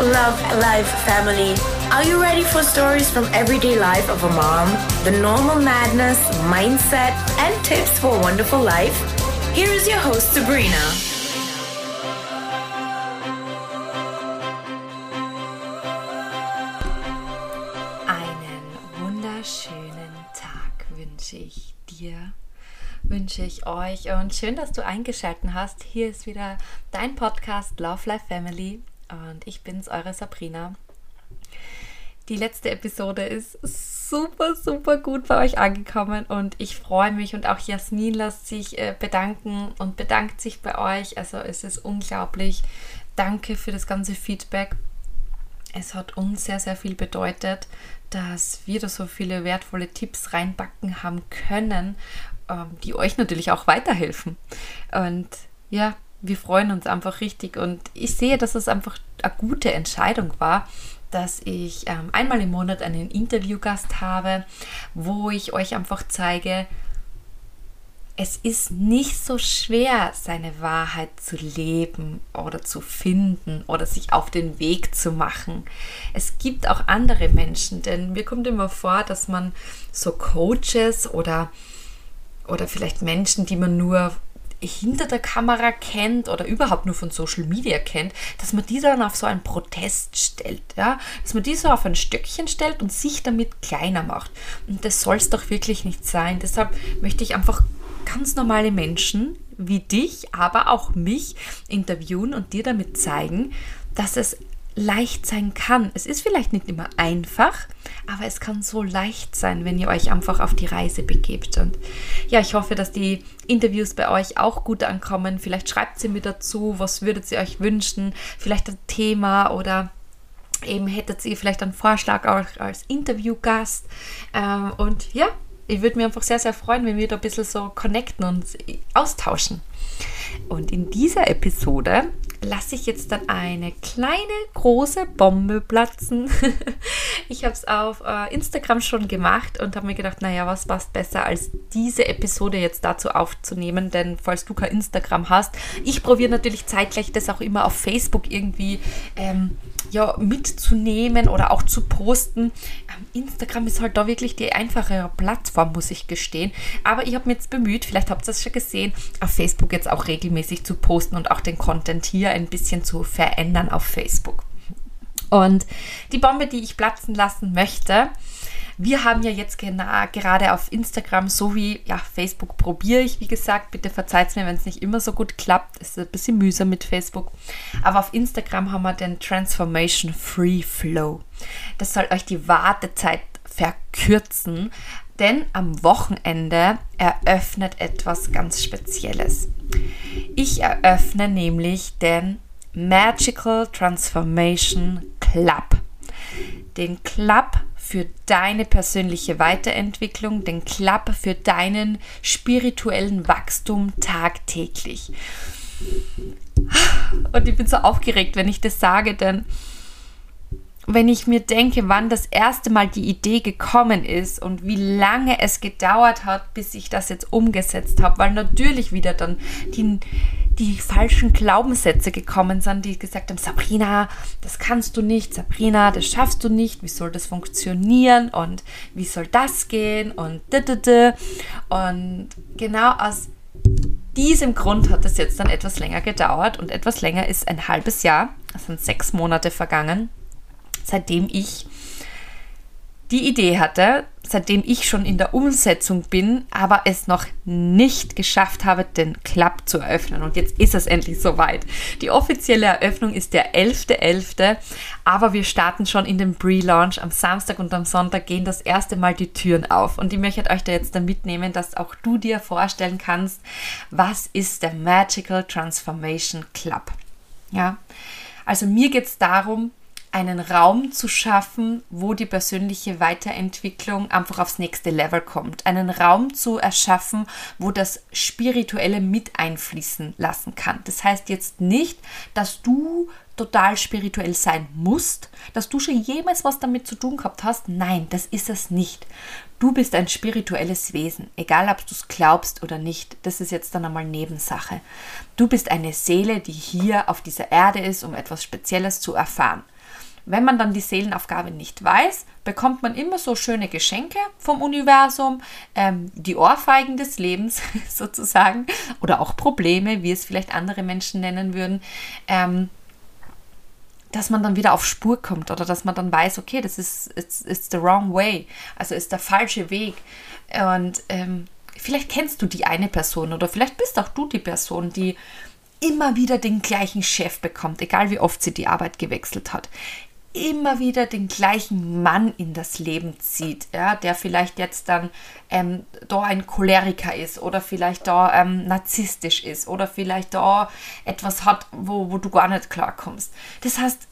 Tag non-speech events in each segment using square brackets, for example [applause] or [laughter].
Love Life family. Are you ready for stories from everyday life of a mom? The normal madness, mindset, and tips for a wonderful life? Here is your host, Sabrina. Einen wunderschönen Tag wünsche ich dir, wünsche ich euch und schön, dass du eingeschaltet hast. Hier ist wieder dein Podcast Love Life Family und ich bin's, eure Sabrina. Die letzte Episode ist super, super gut bei euch angekommen und ich freue mich und auch Jasmin lässt sich äh, bedanken und bedankt sich bei euch. Also es ist unglaublich. Danke für das ganze Feedback. Es hat uns sehr, sehr viel bedeutet, dass wir da so viele wertvolle Tipps reinbacken haben können, ähm, die euch natürlich auch weiterhelfen. Und ja, wir freuen uns einfach richtig und ich sehe, dass es einfach eine gute Entscheidung war, dass ich ähm, einmal im Monat einen Interviewgast habe, wo ich euch einfach zeige, es ist nicht so schwer, seine Wahrheit zu leben oder zu finden oder sich auf den Weg zu machen. Es gibt auch andere Menschen, denn mir kommt immer vor, dass man so Coaches oder, oder vielleicht Menschen, die man nur hinter der Kamera kennt oder überhaupt nur von Social Media kennt, dass man die dann auf so einen Protest stellt, ja, dass man die so auf ein Stöckchen stellt und sich damit kleiner macht. Und das soll es doch wirklich nicht sein. Deshalb möchte ich einfach ganz normale Menschen wie dich, aber auch mich interviewen und dir damit zeigen, dass es leicht sein kann. Es ist vielleicht nicht immer einfach, aber es kann so leicht sein, wenn ihr euch einfach auf die Reise begebt. Und ja, ich hoffe, dass die Interviews bei euch auch gut ankommen. Vielleicht schreibt sie mir dazu, was würdet ihr euch wünschen, vielleicht ein Thema oder eben hättet ihr vielleicht einen Vorschlag auch als Interviewgast. Ähm, und ja, ich würde mich einfach sehr, sehr freuen, wenn wir da ein bisschen so connecten und austauschen. Und in dieser Episode lasse ich jetzt dann eine kleine, große Bombe platzen. [laughs] ich habe es auf äh, Instagram schon gemacht und habe mir gedacht, naja, was passt besser, als diese Episode jetzt dazu aufzunehmen, denn falls du kein Instagram hast, ich probiere natürlich zeitgleich das auch immer auf Facebook irgendwie ähm, ja, mitzunehmen oder auch zu posten. Instagram ist halt da wirklich die einfachere Plattform, muss ich gestehen. Aber ich habe mich jetzt bemüht, vielleicht habt ihr es schon gesehen, auf Facebook jetzt auch regelmäßig zu posten und auch den Content hier ein bisschen zu verändern auf Facebook. Und die Bombe, die ich platzen lassen möchte, wir haben ja jetzt gerade auf Instagram sowie ja, Facebook probiere ich, wie gesagt. Bitte verzeiht mir, wenn es nicht immer so gut klappt. Es ist ein bisschen mühsam mit Facebook. Aber auf Instagram haben wir den Transformation Free Flow. Das soll euch die Wartezeit verkürzen, denn am Wochenende eröffnet etwas ganz Spezielles. Ich eröffne nämlich den Magical Transformation Club. Den Club für deine persönliche Weiterentwicklung, den Club für deinen spirituellen Wachstum tagtäglich. Und ich bin so aufgeregt, wenn ich das sage, denn wenn ich mir denke, wann das erste Mal die Idee gekommen ist und wie lange es gedauert hat, bis ich das jetzt umgesetzt habe, weil natürlich wieder dann die, die falschen Glaubenssätze gekommen sind, die gesagt haben, Sabrina, das kannst du nicht, Sabrina, das schaffst du nicht, wie soll das funktionieren und wie soll das gehen und und genau aus diesem Grund hat es jetzt dann etwas länger gedauert und etwas länger ist ein halbes Jahr, es sind sechs Monate vergangen, seitdem ich die Idee hatte, seitdem ich schon in der Umsetzung bin, aber es noch nicht geschafft habe, den Club zu eröffnen. Und jetzt ist es endlich soweit. Die offizielle Eröffnung ist der 11.11., .11., aber wir starten schon in den Pre-Launch. Am Samstag und am Sonntag gehen das erste Mal die Türen auf. Und ich möchte euch da jetzt da mitnehmen, dass auch du dir vorstellen kannst, was ist der Magical Transformation Club. Ja, also mir geht es darum, einen Raum zu schaffen, wo die persönliche Weiterentwicklung einfach aufs nächste Level kommt. Einen Raum zu erschaffen, wo das Spirituelle mit einfließen lassen kann. Das heißt jetzt nicht, dass du total spirituell sein musst, dass du schon jemals was damit zu tun gehabt hast. Nein, das ist es nicht. Du bist ein spirituelles Wesen, egal ob du es glaubst oder nicht. Das ist jetzt dann einmal Nebensache. Du bist eine Seele, die hier auf dieser Erde ist, um etwas Spezielles zu erfahren. Wenn man dann die Seelenaufgabe nicht weiß, bekommt man immer so schöne Geschenke vom Universum, ähm, die Ohrfeigen des Lebens [laughs] sozusagen oder auch Probleme, wie es vielleicht andere Menschen nennen würden. Ähm, dass man dann wieder auf Spur kommt oder dass man dann weiß, okay, das ist it's, it's the wrong way, also ist der falsche Weg. Und ähm, vielleicht kennst du die eine Person oder vielleicht bist auch du die Person, die immer wieder den gleichen Chef bekommt, egal wie oft sie die Arbeit gewechselt hat immer wieder den gleichen Mann in das Leben zieht, ja, der vielleicht jetzt dann ähm, da ein Choleriker ist oder vielleicht da ähm, narzisstisch ist oder vielleicht da etwas hat, wo, wo du gar nicht klarkommst. Das heißt,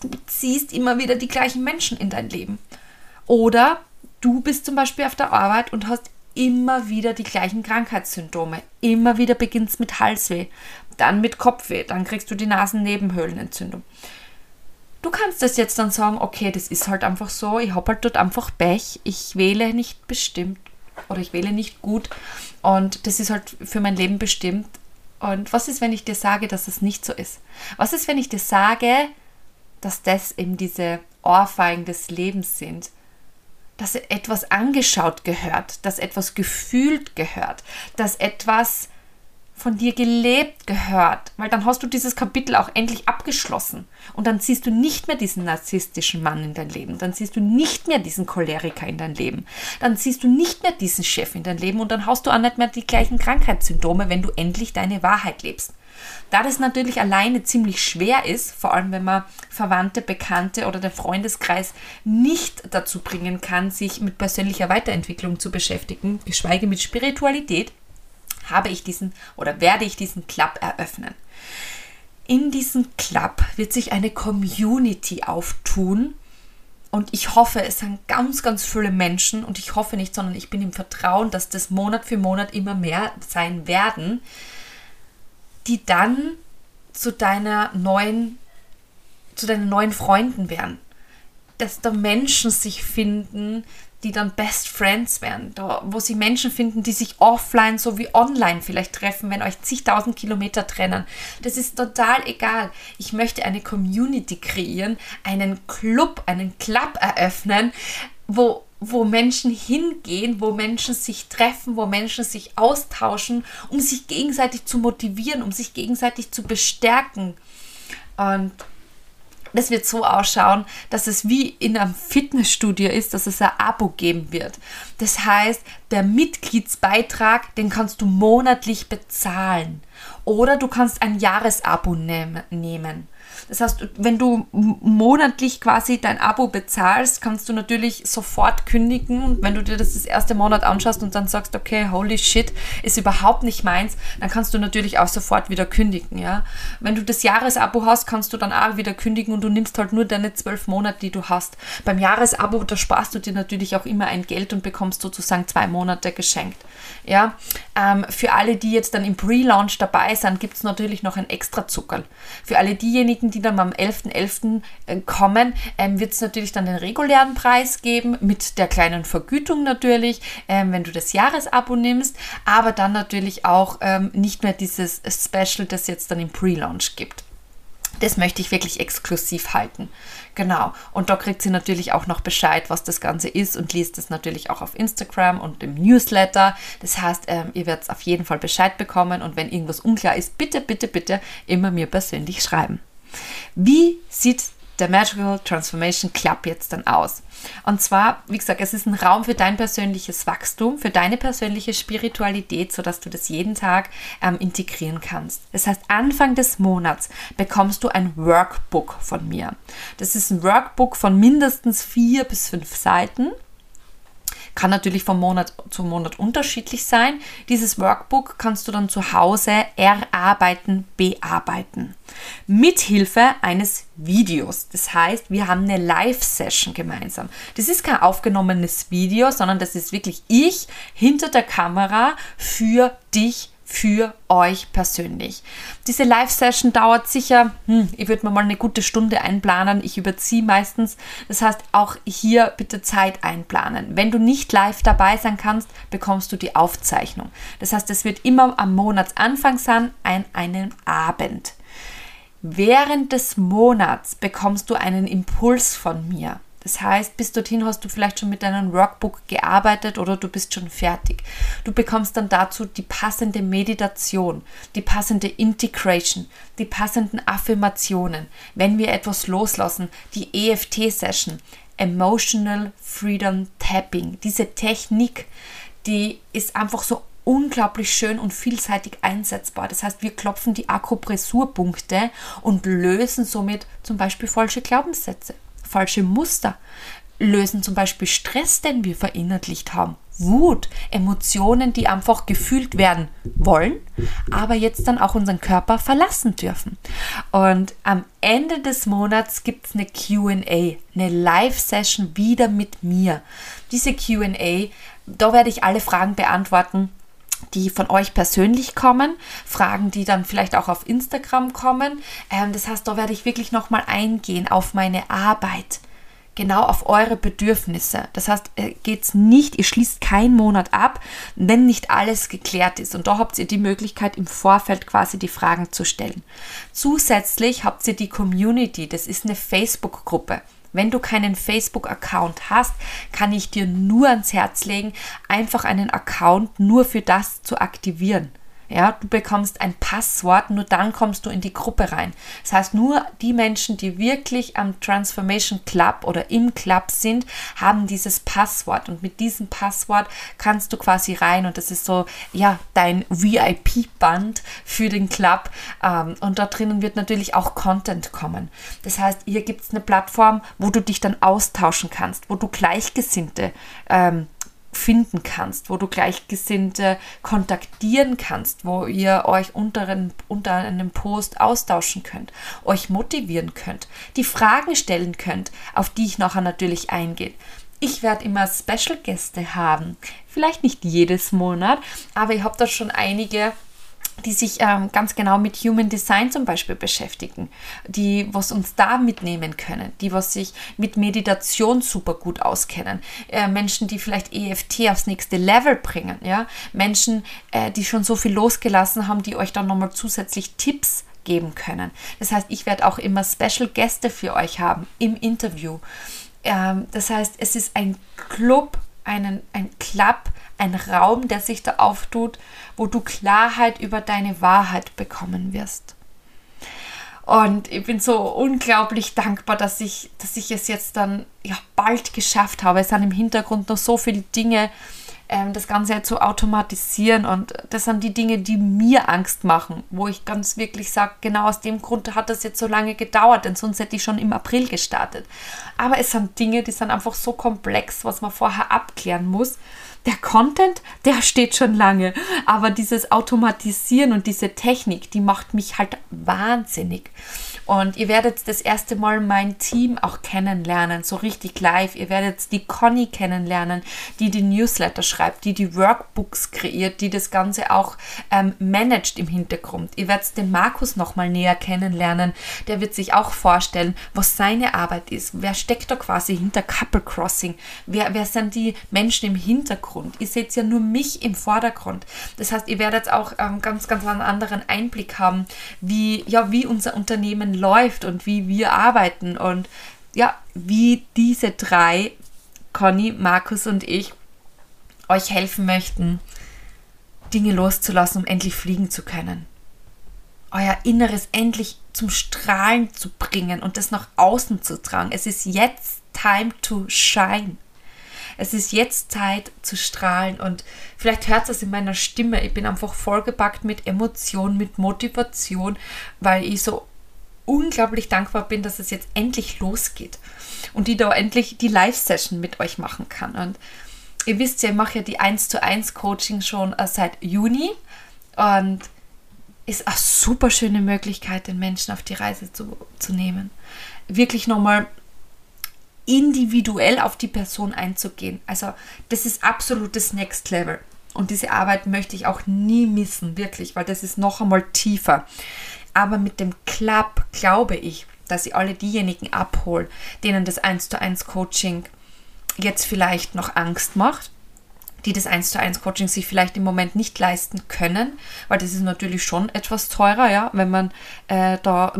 du ziehst immer wieder die gleichen Menschen in dein Leben. Oder du bist zum Beispiel auf der Arbeit und hast immer wieder die gleichen Krankheitssymptome. Immer wieder beginnst mit Halsweh, dann mit Kopfweh, dann kriegst du die Nasennebenhöhlenentzündung Du kannst das jetzt dann sagen, okay, das ist halt einfach so, ich habe halt dort einfach Pech, ich wähle nicht bestimmt oder ich wähle nicht gut und das ist halt für mein Leben bestimmt. Und was ist, wenn ich dir sage, dass es nicht so ist? Was ist, wenn ich dir sage, dass das eben diese Ohrfeigen des Lebens sind? Dass etwas angeschaut gehört, dass etwas gefühlt gehört, dass etwas von dir gelebt gehört, weil dann hast du dieses Kapitel auch endlich abgeschlossen. Und dann siehst du nicht mehr diesen narzisstischen Mann in dein Leben, dann siehst du nicht mehr diesen Choleriker in dein Leben, dann siehst du nicht mehr diesen Chef in dein Leben. Und dann hast du auch nicht mehr die gleichen Krankheitssymptome, wenn du endlich deine Wahrheit lebst. Da das natürlich alleine ziemlich schwer ist, vor allem wenn man Verwandte, Bekannte oder der Freundeskreis nicht dazu bringen kann, sich mit persönlicher Weiterentwicklung zu beschäftigen, geschweige mit Spiritualität, habe ich diesen oder werde ich diesen Club eröffnen. In diesem Club wird sich eine Community auftun und ich hoffe, es sind ganz, ganz viele Menschen und ich hoffe nicht, sondern ich bin im Vertrauen, dass das Monat für Monat immer mehr sein werden, die dann zu deiner neuen, zu deinen neuen Freunden werden. Dass da Menschen sich finden, die dann Best Friends werden, da, wo sie Menschen finden, die sich offline sowie online vielleicht treffen, wenn euch zigtausend Kilometer trennen. Das ist total egal. Ich möchte eine Community kreieren, einen Club, einen Club eröffnen, wo wo Menschen hingehen, wo Menschen sich treffen, wo Menschen sich austauschen, um sich gegenseitig zu motivieren, um sich gegenseitig zu bestärken. Und das wird so ausschauen, dass es wie in einem Fitnessstudio ist, dass es ein Abo geben wird. Das heißt, der Mitgliedsbeitrag, den kannst du monatlich bezahlen. Oder du kannst ein Jahresabo nehmen. Das heißt, wenn du monatlich quasi dein Abo bezahlst, kannst du natürlich sofort kündigen. Und wenn du dir das das erste Monat anschaust und dann sagst, okay, holy shit, ist überhaupt nicht meins, dann kannst du natürlich auch sofort wieder kündigen. Ja? Wenn du das Jahresabo hast, kannst du dann auch wieder kündigen und du nimmst halt nur deine zwölf Monate, die du hast. Beim Jahresabo, da sparst du dir natürlich auch immer ein Geld und bekommst sozusagen zwei Monate geschenkt. Ja? Ähm, für alle, die jetzt dann im Pre-Launch dabei sind, gibt es natürlich noch ein extra Zuckerl. Für alle diejenigen, die dann am 11.11. .11. Äh, kommen, ähm, wird es natürlich dann den regulären Preis geben, mit der kleinen Vergütung natürlich, ähm, wenn du das Jahresabo nimmst, aber dann natürlich auch ähm, nicht mehr dieses Special, das jetzt dann im Pre-Launch gibt. Das möchte ich wirklich exklusiv halten. Genau. Und da kriegt sie natürlich auch noch Bescheid, was das Ganze ist und liest es natürlich auch auf Instagram und im Newsletter. Das heißt, ähm, ihr werdet auf jeden Fall Bescheid bekommen und wenn irgendwas unklar ist, bitte, bitte, bitte immer mir persönlich schreiben. Wie sieht der Magical Transformation Club jetzt dann aus? Und zwar, wie gesagt, es ist ein Raum für dein persönliches Wachstum, für deine persönliche Spiritualität, sodass du das jeden Tag ähm, integrieren kannst. Das heißt, Anfang des Monats bekommst du ein Workbook von mir. Das ist ein Workbook von mindestens vier bis fünf Seiten kann natürlich von Monat zu Monat unterschiedlich sein. Dieses Workbook kannst du dann zu Hause erarbeiten, bearbeiten. Mithilfe eines Videos. Das heißt, wir haben eine Live-Session gemeinsam. Das ist kein aufgenommenes Video, sondern das ist wirklich ich hinter der Kamera für dich für euch persönlich. Diese Live-Session dauert sicher, hm, ich würde mir mal eine gute Stunde einplanen. Ich überziehe meistens. Das heißt, auch hier bitte Zeit einplanen. Wenn du nicht live dabei sein kannst, bekommst du die Aufzeichnung. Das heißt, es wird immer am Monatsanfang sein, an einem Abend. während des Monats bekommst du einen Impuls von mir. Das heißt, bis dorthin hast du vielleicht schon mit deinem Workbook gearbeitet oder du bist schon fertig. Du bekommst dann dazu die passende Meditation, die passende Integration, die passenden Affirmationen. Wenn wir etwas loslassen, die EFT-Session, Emotional Freedom Tapping, diese Technik, die ist einfach so unglaublich schön und vielseitig einsetzbar. Das heißt, wir klopfen die Akupressurpunkte und lösen somit zum Beispiel falsche Glaubenssätze falsche Muster, lösen zum Beispiel Stress, den wir verinnerlicht haben, Wut, Emotionen, die einfach gefühlt werden wollen, aber jetzt dann auch unseren Körper verlassen dürfen. Und am Ende des Monats gibt es eine QA, eine Live-Session wieder mit mir. Diese QA, da werde ich alle Fragen beantworten, die von euch persönlich kommen, Fragen, die dann vielleicht auch auf Instagram kommen. Ähm, das heißt, da werde ich wirklich nochmal eingehen auf meine Arbeit, genau auf eure Bedürfnisse. Das heißt, äh, geht es nicht, ihr schließt keinen Monat ab, wenn nicht alles geklärt ist. Und da habt ihr die Möglichkeit, im Vorfeld quasi die Fragen zu stellen. Zusätzlich habt ihr die Community, das ist eine Facebook-Gruppe. Wenn du keinen Facebook-Account hast, kann ich dir nur ans Herz legen, einfach einen Account nur für das zu aktivieren. Ja, du bekommst ein Passwort, nur dann kommst du in die Gruppe rein. Das heißt, nur die Menschen, die wirklich am Transformation Club oder im Club sind, haben dieses Passwort. Und mit diesem Passwort kannst du quasi rein und das ist so, ja, dein VIP-Band für den Club. Ähm, und da drinnen wird natürlich auch Content kommen. Das heißt, hier gibt es eine Plattform, wo du dich dann austauschen kannst, wo du Gleichgesinnte ähm, finden kannst, wo du Gleichgesinnte kontaktieren kannst, wo ihr euch unter, ein, unter einem Post austauschen könnt, euch motivieren könnt, die Fragen stellen könnt, auf die ich nachher natürlich eingehe. Ich werde immer Special-Gäste haben. Vielleicht nicht jedes Monat, aber ich habe da schon einige die sich ähm, ganz genau mit Human Design zum Beispiel beschäftigen, die was uns da mitnehmen können, die was sich mit Meditation super gut auskennen, äh, Menschen, die vielleicht EFT aufs nächste Level bringen, ja, Menschen, äh, die schon so viel losgelassen haben, die euch dann nochmal zusätzlich Tipps geben können. Das heißt, ich werde auch immer Special Gäste für euch haben im Interview. Ähm, das heißt, es ist ein Club, einen, ein Club, ein Raum, der sich da auftut, wo du Klarheit über deine Wahrheit bekommen wirst. Und ich bin so unglaublich dankbar, dass ich, dass ich es jetzt dann ja, bald geschafft habe. Es sind im Hintergrund noch so viele Dinge, ähm, das Ganze zu automatisieren. Und das sind die Dinge, die mir Angst machen, wo ich ganz wirklich sage, genau aus dem Grund hat das jetzt so lange gedauert, denn sonst hätte ich schon im April gestartet. Aber es sind Dinge, die sind einfach so komplex, was man vorher abklären muss der Content, der steht schon lange, aber dieses Automatisieren und diese Technik, die macht mich halt wahnsinnig. Und ihr werdet das erste Mal mein Team auch kennenlernen, so richtig live. Ihr werdet die Conny kennenlernen, die die Newsletter schreibt, die die Workbooks kreiert, die das Ganze auch ähm, managt im Hintergrund. Ihr werdet den Markus nochmal näher kennenlernen. Der wird sich auch vorstellen, was seine Arbeit ist. Wer steckt da quasi hinter Couple Crossing? Wer, wer sind die Menschen im Hintergrund? Ihr seht ja nur mich im Vordergrund. Das heißt, ihr werdet auch ähm, ganz, ganz einen anderen Einblick haben, wie, ja, wie unser Unternehmen läuft und wie wir arbeiten und ja, wie diese drei, Conny, Markus und ich, euch helfen möchten, Dinge loszulassen, um endlich fliegen zu können. Euer Inneres endlich zum Strahlen zu bringen und das nach außen zu tragen. Es ist jetzt time to shine. Es ist jetzt Zeit zu strahlen und vielleicht hört es in meiner Stimme. Ich bin einfach vollgepackt mit Emotion, mit Motivation, weil ich so unglaublich dankbar bin, dass es jetzt endlich losgeht und die da endlich die Live-Session mit euch machen kann. Und ihr wisst ja, ich mache ja die 1 zu 1 Coaching schon äh, seit Juni und ist eine super schöne Möglichkeit, den Menschen auf die Reise zu, zu nehmen. Wirklich nochmal individuell auf die Person einzugehen. Also das ist absolutes Next Level. Und diese Arbeit möchte ich auch nie missen, wirklich, weil das ist noch einmal tiefer. Aber mit dem Club glaube ich, dass sie alle diejenigen abholen, denen das 1 zu 1 Coaching jetzt vielleicht noch Angst macht, die das 1 zu 1 Coaching sich vielleicht im Moment nicht leisten können, weil das ist natürlich schon etwas teurer, ja, wenn man äh, da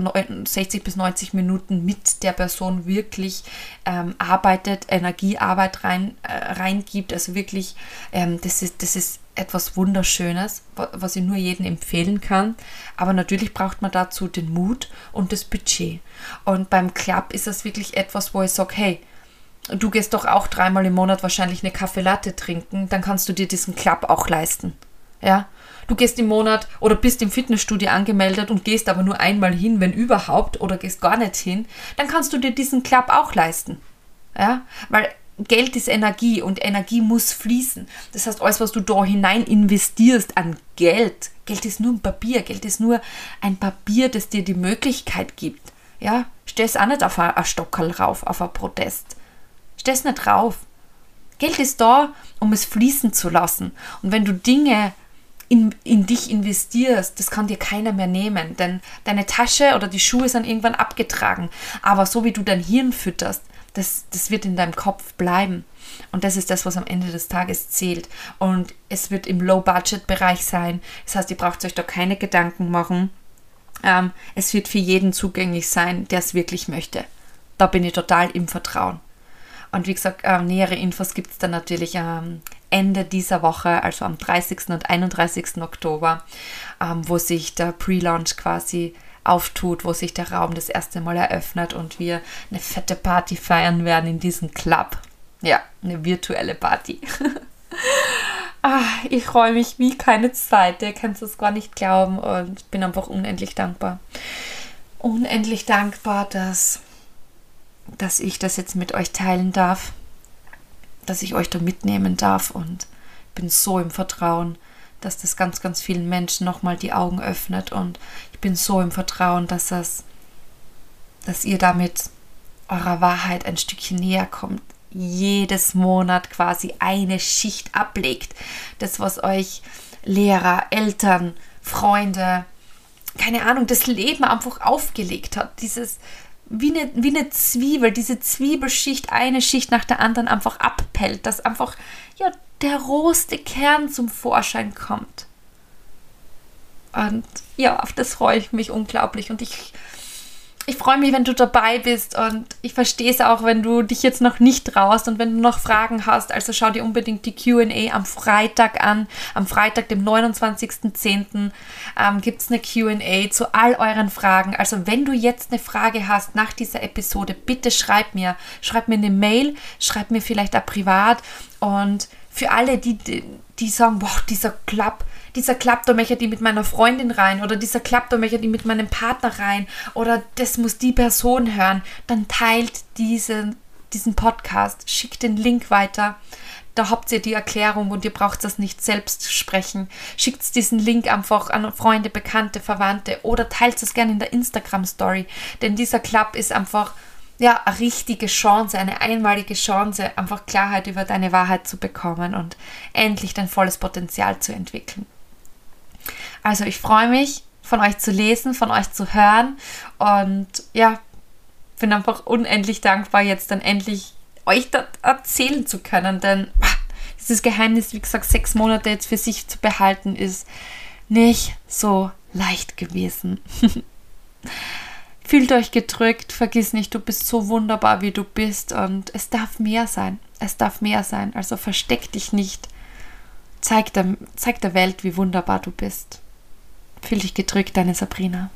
60 bis 90 Minuten mit der Person wirklich ähm, arbeitet, Energiearbeit rein, äh, reingibt, also wirklich, ähm, das, ist, das ist etwas Wunderschönes, was ich nur jedem empfehlen kann. Aber natürlich braucht man dazu den Mut und das Budget. Und beim Club ist das wirklich etwas, wo ich sage, hey, du gehst doch auch dreimal im Monat wahrscheinlich eine Kaffeelatte trinken, dann kannst du dir diesen Club auch leisten. Ja? Du gehst im Monat oder bist im Fitnessstudio angemeldet und gehst aber nur einmal hin, wenn überhaupt, oder gehst gar nicht hin, dann kannst du dir diesen Club auch leisten. Ja? Weil Geld ist Energie und Energie muss fließen. Das heißt, alles, was du da hinein investierst an Geld, Geld ist nur ein Papier, Geld ist nur ein Papier, das dir die Möglichkeit gibt. Ja, stell es auch nicht auf ein Stockerl rauf, auf ein Protest. Steh's nicht drauf. Geld ist da, um es fließen zu lassen. Und wenn du Dinge in, in dich investierst, das kann dir keiner mehr nehmen, denn deine Tasche oder die Schuhe sind irgendwann abgetragen. Aber so wie du dein Hirn fütterst, das, das wird in deinem Kopf bleiben. Und das ist das, was am Ende des Tages zählt. Und es wird im Low-Budget-Bereich sein. Das heißt, ihr braucht euch da keine Gedanken machen. Ähm, es wird für jeden zugänglich sein, der es wirklich möchte. Da bin ich total im Vertrauen. Und wie gesagt, ähm, nähere Infos gibt es dann natürlich am Ende dieser Woche, also am 30. und 31. Oktober, ähm, wo sich der Pre-Launch quasi auftut, wo sich der Raum das erste Mal eröffnet und wir eine fette Party feiern werden in diesem Club. Ja, eine virtuelle Party. [laughs] ah, ich freue mich wie keine Zeit. Ihr könnt es gar nicht glauben und bin einfach unendlich dankbar. Unendlich dankbar, dass dass ich das jetzt mit euch teilen darf, dass ich euch da mitnehmen darf und bin so im Vertrauen, dass das ganz, ganz vielen Menschen nochmal die Augen öffnet und ich bin so im Vertrauen, dass das, dass ihr damit eurer Wahrheit ein Stückchen näher kommt, jedes Monat quasi eine Schicht ablegt. Das, was euch Lehrer, Eltern, Freunde, keine Ahnung, das Leben einfach aufgelegt hat. Dieses wie eine, wie eine Zwiebel, diese Zwiebelschicht eine Schicht nach der anderen einfach abpellt, dass einfach ja, der rohste Kern zum Vorschein kommt. Und ja, auf das freue ich mich unglaublich. Und ich ich freue mich, wenn du dabei bist und ich verstehe es auch, wenn du dich jetzt noch nicht traust und wenn du noch Fragen hast. Also schau dir unbedingt die QA am Freitag an. Am Freitag, dem 29.10. Ähm, gibt es eine QA zu all euren Fragen. Also wenn du jetzt eine Frage hast nach dieser Episode, bitte schreib mir. Schreib mir eine Mail, schreib mir vielleicht auch privat. Und für alle, die, die sagen, boah, dieser Club, dieser klappt, da möchte ich mit meiner Freundin rein oder dieser klappt, da möchte ich mit meinem Partner rein oder das muss die Person hören, dann teilt diesen, diesen Podcast, schickt den Link weiter. Da habt ihr die Erklärung und ihr braucht das nicht selbst sprechen. Schickt diesen Link einfach an Freunde, Bekannte, Verwandte oder teilt es gerne in der Instagram-Story. Denn dieser Club ist einfach ja, eine richtige Chance, eine einmalige Chance, einfach Klarheit über deine Wahrheit zu bekommen und endlich dein volles Potenzial zu entwickeln. Also ich freue mich, von euch zu lesen, von euch zu hören und ja, bin einfach unendlich dankbar, jetzt dann endlich euch das erzählen zu können, denn dieses Geheimnis, wie gesagt, sechs Monate jetzt für sich zu behalten, ist nicht so leicht gewesen. [laughs] Fühlt euch gedrückt, vergiss nicht, du bist so wunderbar, wie du bist und es darf mehr sein. Es darf mehr sein, also versteck dich nicht. Zeig der, zeig der Welt, wie wunderbar du bist. Fühl dich gedrückt, deine Sabrina.